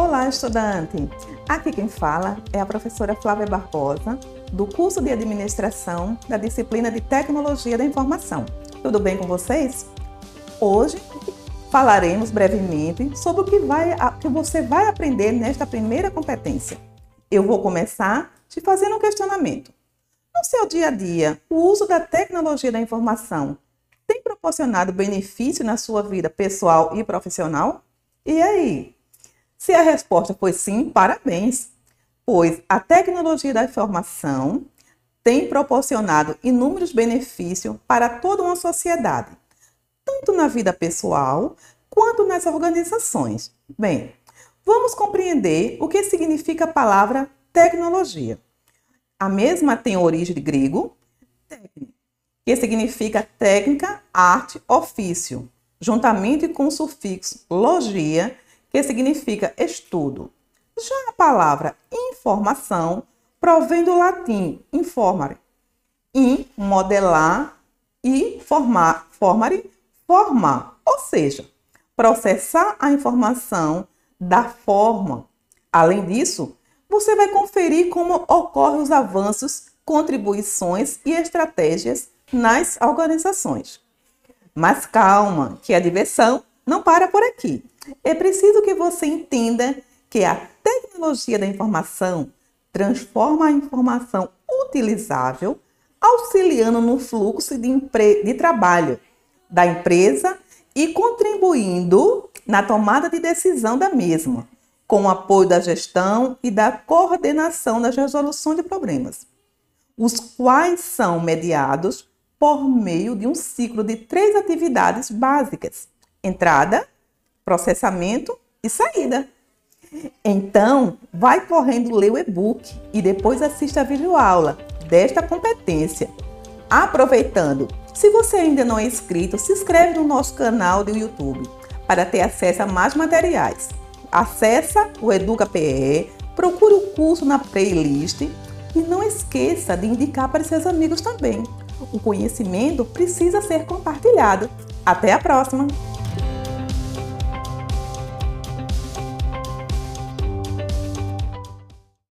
Olá, estudante! Aqui quem fala é a professora Flávia Barbosa, do curso de Administração da disciplina de Tecnologia da Informação. Tudo bem com vocês? Hoje falaremos brevemente sobre o que, vai, que você vai aprender nesta primeira competência. Eu vou começar te fazendo um questionamento. No seu dia a dia, o uso da tecnologia da informação tem proporcionado benefício na sua vida pessoal e profissional? E aí? Se a resposta foi sim, parabéns, pois a tecnologia da informação tem proporcionado inúmeros benefícios para toda uma sociedade, tanto na vida pessoal quanto nas organizações. Bem, vamos compreender o que significa a palavra tecnologia. A mesma tem origem de grego, que significa técnica, arte, ofício, juntamente com o sufixo logia, que significa estudo. Já a palavra informação provém do latim informare, in, modelar e formar, formare, formar, ou seja, processar a informação da forma. Além disso, você vai conferir como ocorrem os avanços, contribuições e estratégias nas organizações. Mas calma, que a diversão não para por aqui. É preciso que você entenda que a tecnologia da informação transforma a informação utilizável, auxiliando no fluxo de, de trabalho da empresa e contribuindo na tomada de decisão da mesma, com o apoio da gestão e da coordenação das resoluções de problemas, os quais são mediados por meio de um ciclo de três atividades básicas: entrada, processamento e saída. Então, vai correndo ler o e-book e depois assista a videoaula desta competência. Aproveitando, se você ainda não é inscrito, se inscreve no nosso canal do YouTube para ter acesso a mais materiais. Acesse o Educa PE, procure o curso na playlist e não esqueça de indicar para seus amigos também. O conhecimento precisa ser compartilhado. Até a próxima!